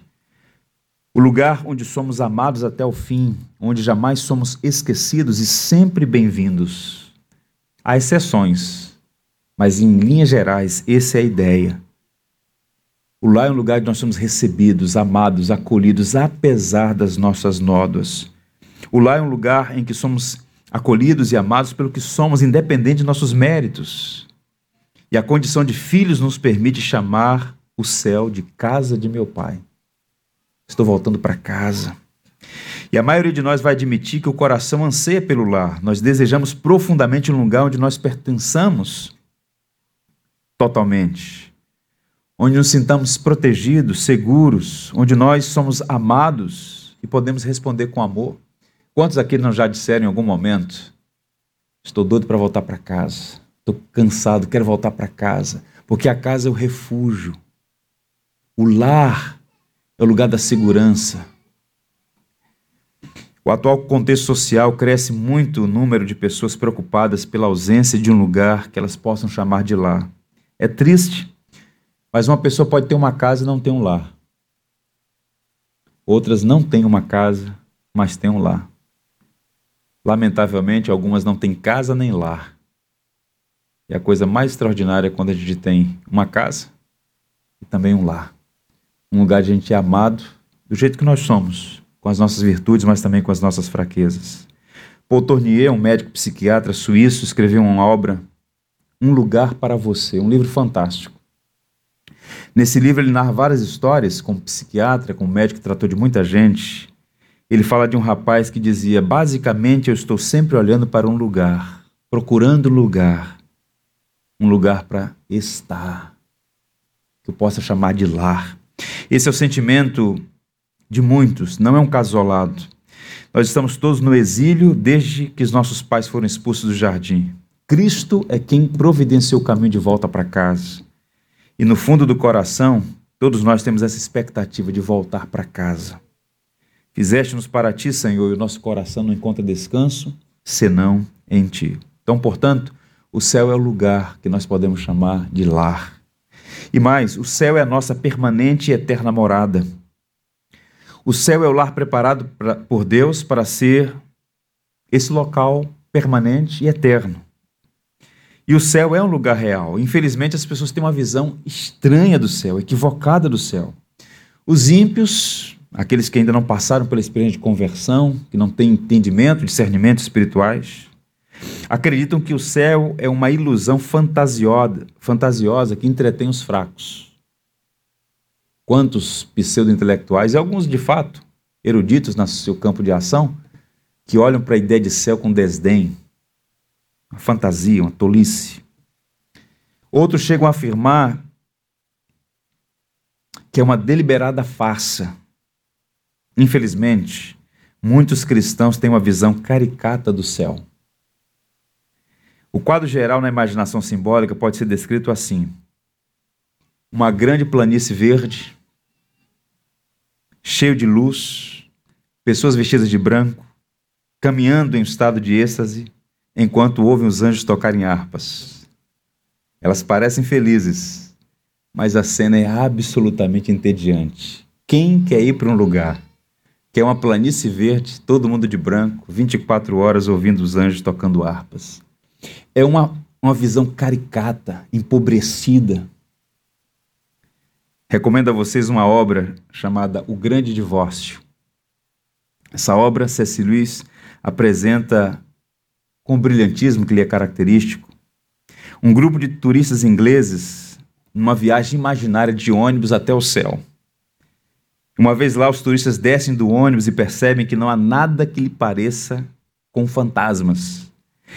O lugar onde somos amados até o fim, onde jamais somos esquecidos e sempre bem-vindos. Há exceções, mas em linhas gerais, essa é a ideia. O lar é um lugar onde nós somos recebidos, amados, acolhidos, apesar das nossas nódoas. O lar é um lugar em que somos acolhidos e amados pelo que somos, independente de nossos méritos. E a condição de filhos nos permite chamar o céu de casa de meu pai. Estou voltando para casa. E a maioria de nós vai admitir que o coração anseia pelo lar. Nós desejamos profundamente um lugar onde nós pertençamos totalmente onde nos sintamos protegidos, seguros, onde nós somos amados e podemos responder com amor. Quantos aqui não já disseram em algum momento: Estou doido para voltar para casa, estou cansado, quero voltar para casa, porque a casa é o refúgio, o lar é o lugar da segurança. O atual contexto social cresce muito o número de pessoas preocupadas pela ausência de um lugar que elas possam chamar de lar. É triste, mas uma pessoa pode ter uma casa e não ter um lar. Outras não têm uma casa, mas têm um lar. Lamentavelmente, algumas não têm casa nem lar. E a coisa mais extraordinária é quando a gente tem uma casa e também um lar. Um lugar de a gente é amado do jeito que nós somos, com as nossas virtudes, mas também com as nossas fraquezas. Paul Tournier, um médico psiquiatra suíço, escreveu uma obra, Um Lugar para Você, um livro fantástico. Nesse livro ele narra várias histórias, como psiquiatra, como médico que tratou de muita gente. Ele fala de um rapaz que dizia: basicamente eu estou sempre olhando para um lugar, procurando lugar, um lugar para estar, que eu possa chamar de lar. Esse é o sentimento de muitos, não é um caso isolado. Nós estamos todos no exílio desde que os nossos pais foram expulsos do jardim. Cristo é quem providenciou o caminho de volta para casa. E no fundo do coração, todos nós temos essa expectativa de voltar para casa. Fizeste-nos para ti, Senhor, e o nosso coração não encontra descanso senão em ti. Então, portanto, o céu é o lugar que nós podemos chamar de lar. E mais, o céu é a nossa permanente e eterna morada. O céu é o lar preparado pra, por Deus para ser esse local permanente e eterno. E o céu é um lugar real. Infelizmente, as pessoas têm uma visão estranha do céu, equivocada do céu. Os ímpios, aqueles que ainda não passaram pela experiência de conversão, que não têm entendimento, discernimento espirituais, acreditam que o céu é uma ilusão fantasiosa, fantasiosa que entretém os fracos. Quantos pseudo-intelectuais, e alguns de fato, eruditos no seu campo de ação, que olham para a ideia de céu com desdém, uma fantasia, uma tolice. Outros chegam a afirmar que é uma deliberada farsa. Infelizmente, muitos cristãos têm uma visão caricata do céu. O quadro geral na imaginação simbólica pode ser descrito assim: uma grande planície verde, cheio de luz, pessoas vestidas de branco, caminhando em um estado de êxtase, enquanto ouvem os anjos tocarem harpas. Elas parecem felizes, mas a cena é absolutamente entediante. Quem quer ir para um lugar que é uma planície verde, todo mundo de branco, 24 horas ouvindo os anjos tocando harpas? É uma, uma visão caricata, empobrecida. Recomendo a vocês uma obra chamada O Grande Divórcio. Essa obra, C.S. Lewis apresenta com o brilhantismo que lhe é característico, um grupo de turistas ingleses numa viagem imaginária de ônibus até o céu. Uma vez lá, os turistas descem do ônibus e percebem que não há nada que lhe pareça com fantasmas.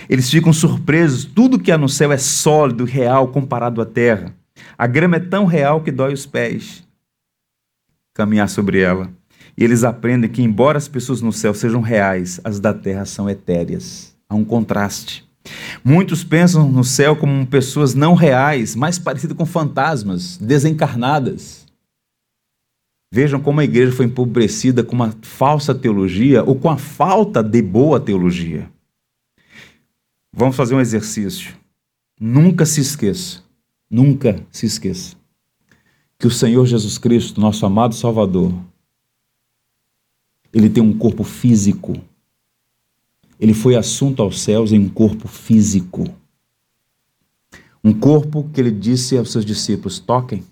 Eles ficam surpresos, tudo que há no céu é sólido, real comparado à terra. A grama é tão real que dói os pés caminhar sobre ela. E eles aprendem que, embora as pessoas no céu sejam reais, as da terra são etéreas. Há um contraste. Muitos pensam no céu como pessoas não reais, mais parecidas com fantasmas, desencarnadas. Vejam como a igreja foi empobrecida com uma falsa teologia ou com a falta de boa teologia. Vamos fazer um exercício. Nunca se esqueça, nunca se esqueça que o Senhor Jesus Cristo, nosso amado Salvador, ele tem um corpo físico. Ele foi assunto aos céus em um corpo físico. Um corpo que ele disse aos seus discípulos: toquem.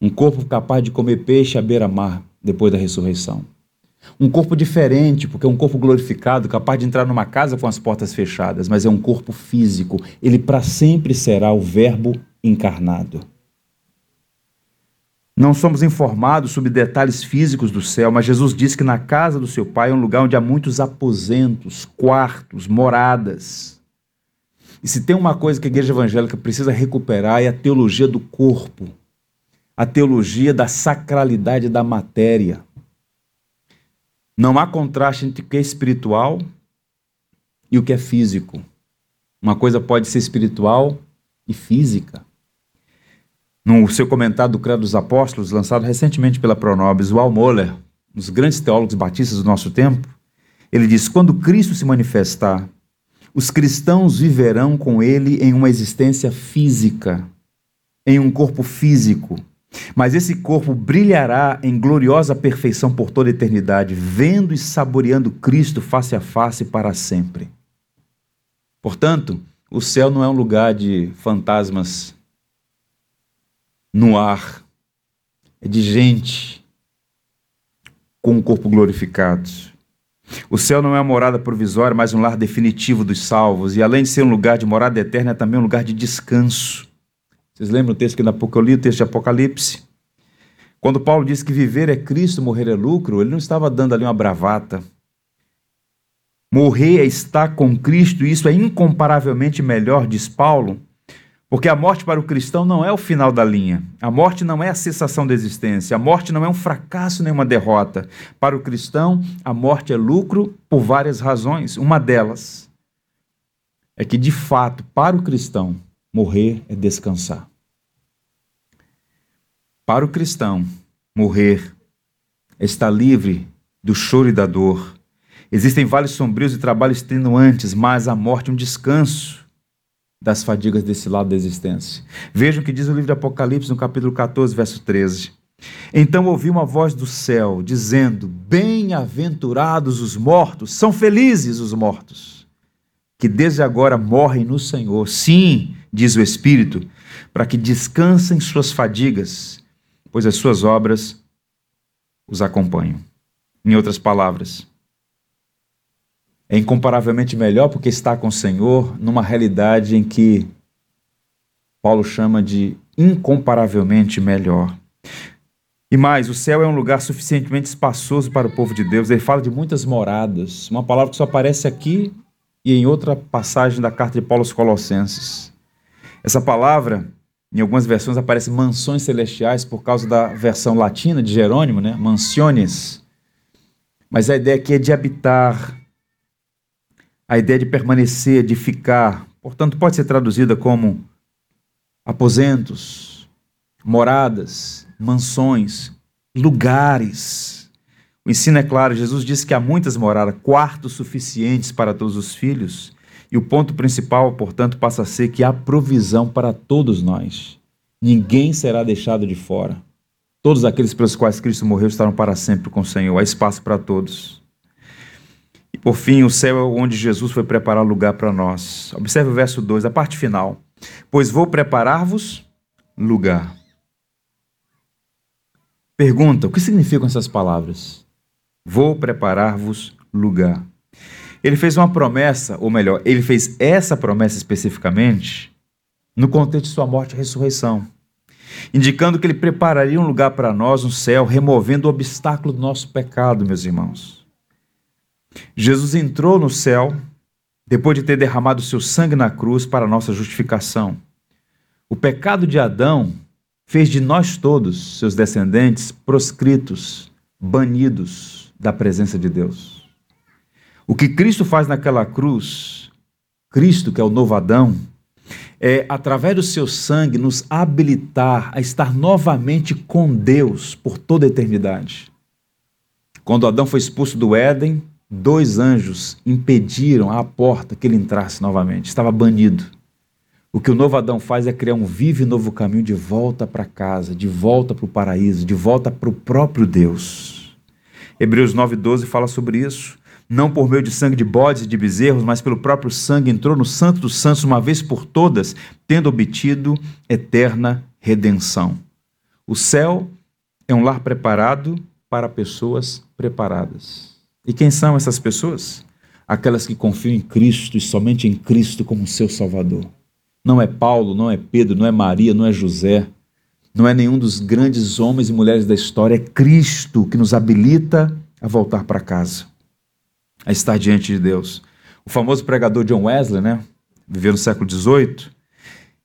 Um corpo capaz de comer peixe à beira-mar depois da ressurreição. Um corpo diferente, porque é um corpo glorificado, capaz de entrar numa casa com as portas fechadas, mas é um corpo físico. Ele para sempre será o Verbo encarnado. Não somos informados sobre detalhes físicos do céu, mas Jesus diz que na casa do seu Pai é um lugar onde há muitos aposentos, quartos, moradas. E se tem uma coisa que a igreja evangélica precisa recuperar é a teologia do corpo a teologia da sacralidade da matéria. Não há contraste entre o que é espiritual e o que é físico. Uma coisa pode ser espiritual e física. No seu comentário do Credo dos Apóstolos, lançado recentemente pela Pronobis, o Moller, um dos grandes teólogos batistas do nosso tempo, ele diz: quando Cristo se manifestar, os cristãos viverão com ele em uma existência física, em um corpo físico mas esse corpo brilhará em gloriosa perfeição por toda a eternidade, vendo e saboreando Cristo face a face para sempre. Portanto, o céu não é um lugar de fantasmas no ar, é de gente com o corpo glorificado. O céu não é uma morada provisória, mas um lar definitivo dos salvos, e além de ser um lugar de morada eterna, é também um lugar de descanso. Vocês lembram o texto que, eu li, o texto de Apocalipse? Quando Paulo diz que viver é Cristo, morrer é lucro, ele não estava dando ali uma bravata. Morrer é estar com Cristo, e isso é incomparavelmente melhor, diz Paulo, porque a morte para o cristão não é o final da linha. A morte não é a cessação da existência. A morte não é um fracasso nem uma derrota. Para o cristão, a morte é lucro por várias razões. Uma delas é que, de fato, para o cristão, morrer é descansar. Para o cristão, morrer é estar livre do choro e da dor. Existem vales sombrios e trabalhos extenuantes, mas a morte é um descanso das fadigas desse lado da existência. Vejam o que diz o livro de Apocalipse, no capítulo 14, verso 13. Então ouvi uma voz do céu dizendo: Bem-aventurados os mortos, são felizes os mortos, que desde agora morrem no Senhor. Sim, diz o Espírito, para que descansem suas fadigas, pois as suas obras os acompanham. Em outras palavras, é incomparavelmente melhor porque está com o Senhor numa realidade em que Paulo chama de incomparavelmente melhor. E mais, o céu é um lugar suficientemente espaçoso para o povo de Deus. Ele fala de muitas moradas, uma palavra que só aparece aqui e em outra passagem da carta de Paulo aos Colossenses. Essa palavra, em algumas versões, aparece mansões celestiais por causa da versão latina de Jerônimo, né? Mansiones. Mas a ideia aqui é de habitar, a ideia de permanecer, de ficar. Portanto, pode ser traduzida como aposentos, moradas, mansões, lugares. O ensino é claro, Jesus disse que há muitas moradas, quartos suficientes para todos os filhos. E o ponto principal, portanto, passa a ser que há provisão para todos nós. Ninguém será deixado de fora. Todos aqueles pelos quais Cristo morreu estarão para sempre com o Senhor. Há espaço para todos. E por fim, o céu é onde Jesus foi preparar lugar para nós. Observe o verso 2, a parte final. Pois vou preparar-vos lugar. Pergunta: o que significam essas palavras? Vou preparar-vos lugar. Ele fez uma promessa, ou melhor, ele fez essa promessa especificamente no contexto de sua morte e ressurreição, indicando que ele prepararia um lugar para nós no céu, removendo o obstáculo do nosso pecado, meus irmãos. Jesus entrou no céu depois de ter derramado seu sangue na cruz para nossa justificação. O pecado de Adão fez de nós todos, seus descendentes, proscritos, banidos da presença de Deus. O que Cristo faz naquela cruz, Cristo, que é o novo Adão, é, através do seu sangue, nos habilitar a estar novamente com Deus por toda a eternidade. Quando Adão foi expulso do Éden, dois anjos impediram a porta que ele entrasse novamente, estava banido. O que o novo Adão faz é criar um vivo e novo caminho de volta para casa, de volta para o paraíso, de volta para o próprio Deus. Hebreus 9,12 fala sobre isso não por meio de sangue de bodes e de bezerros, mas pelo próprio sangue, entrou no Santo dos Santos uma vez por todas, tendo obtido eterna redenção. O céu é um lar preparado para pessoas preparadas. E quem são essas pessoas? Aquelas que confiam em Cristo e somente em Cristo como seu Salvador. Não é Paulo, não é Pedro, não é Maria, não é José, não é nenhum dos grandes homens e mulheres da história, é Cristo que nos habilita a voltar para casa a estar diante de Deus. O famoso pregador John Wesley, né, viveu no século XVIII,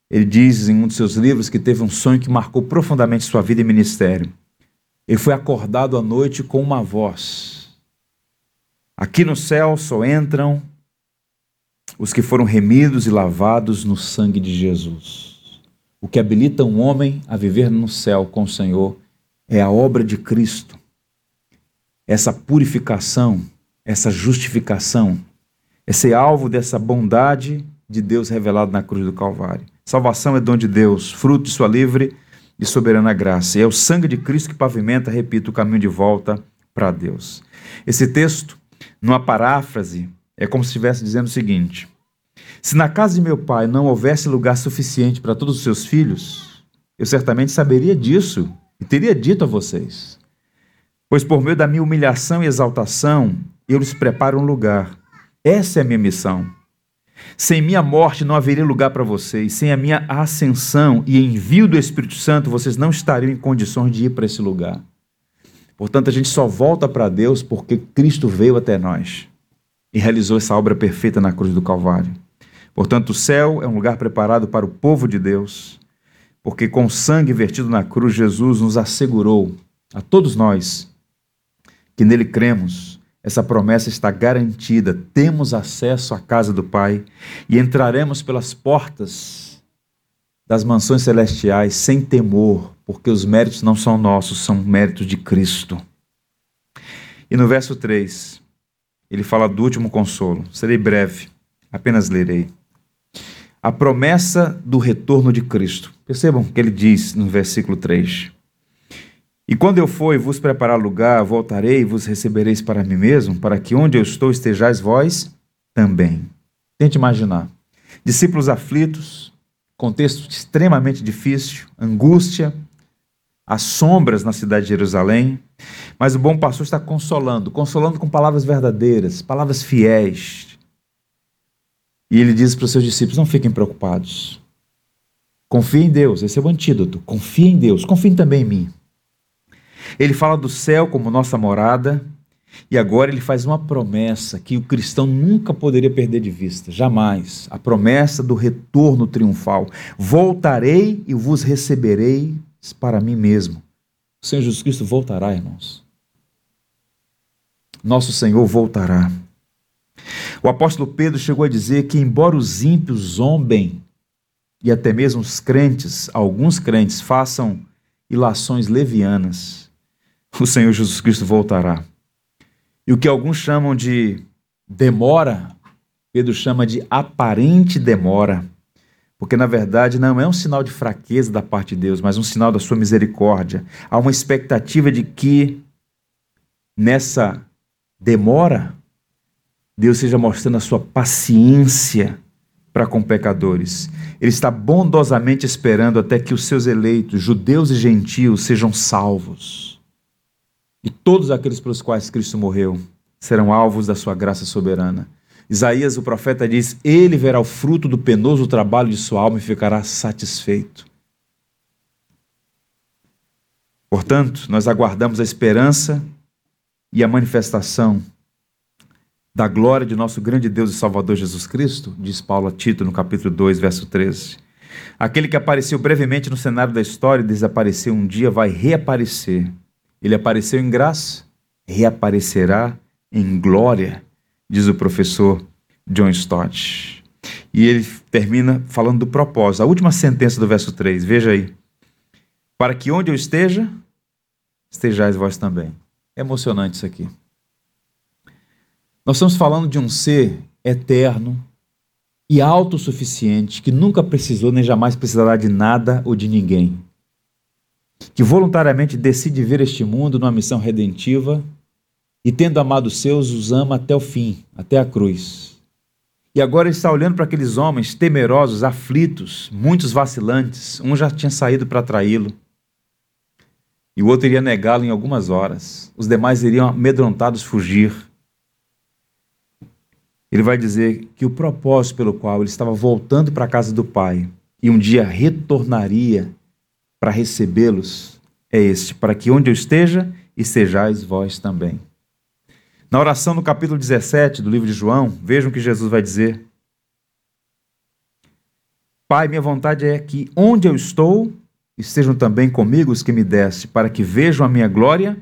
ele diz em um de seus livros que teve um sonho que marcou profundamente sua vida e ministério. Ele foi acordado à noite com uma voz. Aqui no céu só entram os que foram remidos e lavados no sangue de Jesus. O que habilita um homem a viver no céu com o Senhor é a obra de Cristo. Essa purificação essa justificação, é ser alvo dessa bondade de Deus revelado na cruz do Calvário. Salvação é dom de Deus, fruto de sua livre e soberana graça. E é o sangue de Cristo que pavimenta, repito, o caminho de volta para Deus. Esse texto, numa paráfrase, é como se estivesse dizendo o seguinte: Se na casa de meu pai não houvesse lugar suficiente para todos os seus filhos, eu certamente saberia disso e teria dito a vocês. Pois por meio da minha humilhação e exaltação, eu lhes preparo um lugar. Essa é a minha missão. Sem minha morte não haveria lugar para vocês. Sem a minha ascensão e envio do Espírito Santo, vocês não estariam em condições de ir para esse lugar. Portanto, a gente só volta para Deus porque Cristo veio até nós e realizou essa obra perfeita na cruz do Calvário. Portanto, o céu é um lugar preparado para o povo de Deus, porque com o sangue vertido na cruz, Jesus nos assegurou, a todos nós, que nele cremos, essa promessa está garantida. Temos acesso à casa do Pai e entraremos pelas portas das mansões celestiais sem temor, porque os méritos não são nossos, são méritos de Cristo. E no verso 3, ele fala do último consolo. Serei breve, apenas lerei. A promessa do retorno de Cristo. Percebam que ele diz no versículo 3: e quando eu for e vos preparar lugar, voltarei e vos recebereis para mim mesmo, para que onde eu estou estejais vós também. Tente imaginar. Discípulos aflitos, contexto extremamente difícil, angústia, as sombras na cidade de Jerusalém, mas o bom pastor está consolando, consolando com palavras verdadeiras, palavras fiéis. E ele diz para os seus discípulos: não fiquem preocupados. Confiem em Deus, esse é o antídoto. Confiem em Deus, confiem também em mim. Ele fala do céu como nossa morada, e agora ele faz uma promessa que o cristão nunca poderia perder de vista, jamais. A promessa do retorno triunfal. Voltarei e vos receberei para mim mesmo. O Senhor Jesus Cristo voltará, irmãos. Nosso Senhor voltará. O apóstolo Pedro chegou a dizer que, embora os ímpios zombem, e até mesmo os crentes, alguns crentes, façam ilações levianas, o Senhor Jesus Cristo voltará. E o que alguns chamam de demora, Pedro chama de aparente demora, porque na verdade não é um sinal de fraqueza da parte de Deus, mas um sinal da sua misericórdia. Há uma expectativa de que nessa demora Deus seja mostrando a sua paciência para com pecadores. Ele está bondosamente esperando até que os seus eleitos, judeus e gentios, sejam salvos. E todos aqueles pelos quais Cristo morreu serão alvos da sua graça soberana. Isaías, o profeta, diz: Ele verá o fruto do penoso trabalho de sua alma e ficará satisfeito. Portanto, nós aguardamos a esperança e a manifestação da glória de nosso grande Deus e Salvador Jesus Cristo, diz Paulo a Tito no capítulo 2, verso 13. Aquele que apareceu brevemente no cenário da história e desapareceu um dia vai reaparecer ele apareceu em graça, reaparecerá em glória, diz o professor John Stott. E ele termina falando do propósito. A última sentença do verso 3, veja aí. Para que onde eu esteja, estejais vós também. É emocionante isso aqui. Nós estamos falando de um ser eterno e autossuficiente que nunca precisou nem jamais precisará de nada ou de ninguém. Que voluntariamente decide ver este mundo numa missão redentiva e, tendo amado os seus, os ama até o fim, até a cruz. E agora ele está olhando para aqueles homens temerosos, aflitos, muitos vacilantes. Um já tinha saído para traí-lo e o outro iria negá-lo em algumas horas. Os demais iriam amedrontados fugir ele vai dizer que o propósito pelo qual ele estava voltando para a casa do Pai e um dia retornaria para recebê-los é este: para que onde eu esteja, estejais vós também. Na oração no capítulo 17 do livro de João, vejam o que Jesus vai dizer. Pai, minha vontade é que onde eu estou, estejam também comigo os que me deste, para que vejam a minha glória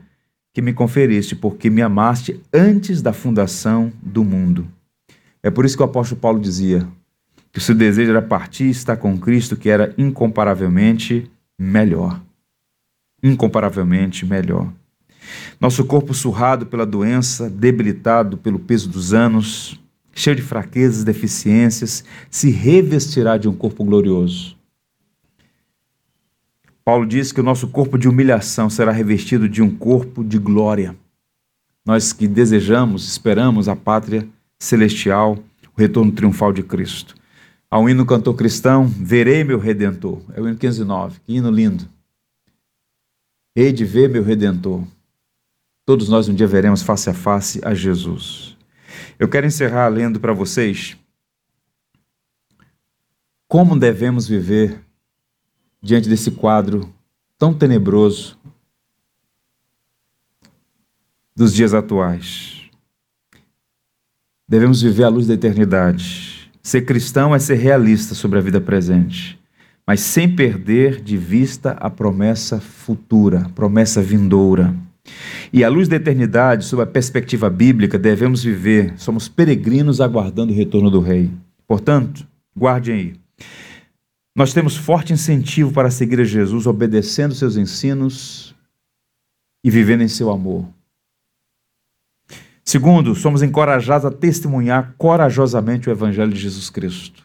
que me conferiste, porque me amaste antes da fundação do mundo. É por isso que o apóstolo Paulo dizia que o seu desejo era partir e estar com Cristo, que era incomparavelmente melhor. Incomparavelmente melhor. Nosso corpo surrado pela doença, debilitado pelo peso dos anos, cheio de fraquezas deficiências, se revestirá de um corpo glorioso. Paulo diz que o nosso corpo de humilhação será revestido de um corpo de glória. Nós que desejamos, esperamos a pátria celestial, o retorno triunfal de Cristo. Um hino cantor cristão, Verei meu Redentor. É o hino 509, que hino lindo. Hei de ver meu Redentor. Todos nós um dia veremos face a face a Jesus. Eu quero encerrar lendo para vocês como devemos viver diante desse quadro tão tenebroso dos dias atuais. Devemos viver à luz da eternidade. Ser cristão é ser realista sobre a vida presente, mas sem perder de vista a promessa futura, a promessa vindoura. E à luz da eternidade, sob a perspectiva bíblica, devemos viver, somos peregrinos aguardando o retorno do Rei. Portanto, guardem aí. Nós temos forte incentivo para seguir a Jesus, obedecendo seus ensinos e vivendo em seu amor. Segundo, somos encorajados a testemunhar corajosamente o Evangelho de Jesus Cristo.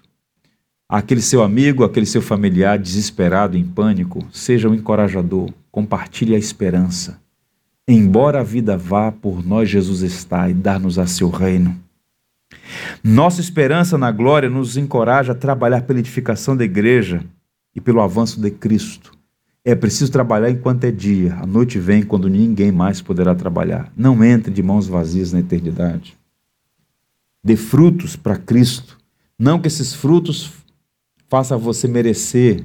Aquele seu amigo, aquele seu familiar desesperado, em pânico, seja um encorajador, compartilhe a esperança. Embora a vida vá, por nós Jesus está e dar-nos a seu reino. Nossa esperança na glória nos encoraja a trabalhar pela edificação da igreja e pelo avanço de Cristo. É preciso trabalhar enquanto é dia. A noite vem quando ninguém mais poderá trabalhar. Não entre de mãos vazias na eternidade. Dê frutos para Cristo. Não que esses frutos façam você merecer,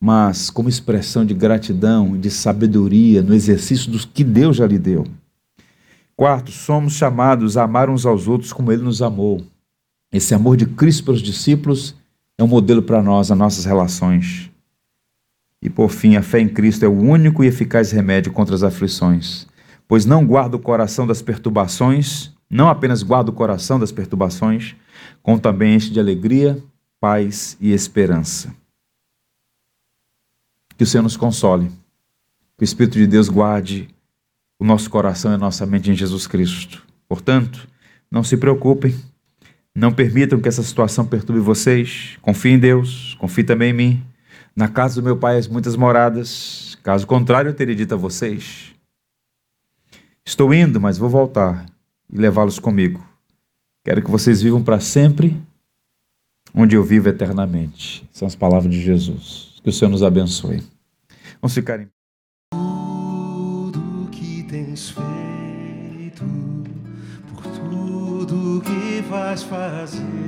mas como expressão de gratidão de sabedoria no exercício dos que Deus já lhe deu. Quarto, somos chamados a amar uns aos outros como Ele nos amou. Esse amor de Cristo pelos discípulos é um modelo para nós, as nossas relações. E por fim, a fé em Cristo é o único e eficaz remédio contra as aflições, pois não guarda o coração das perturbações, não apenas guarda o coração das perturbações, como também enche de alegria, paz e esperança. Que o Senhor nos console, que o Espírito de Deus guarde o nosso coração e a nossa mente em Jesus Cristo. Portanto, não se preocupem, não permitam que essa situação perturbe vocês. Confiem em Deus, confiem também em mim. Na casa do meu pai há muitas moradas, caso contrário eu teria dito a vocês. Estou indo, mas vou voltar e levá-los comigo. Quero que vocês vivam para sempre onde eu vivo eternamente. São as palavras de Jesus. Que o Senhor nos abençoe. Vamos ficar em tudo que tens feito, por tudo que vais fazer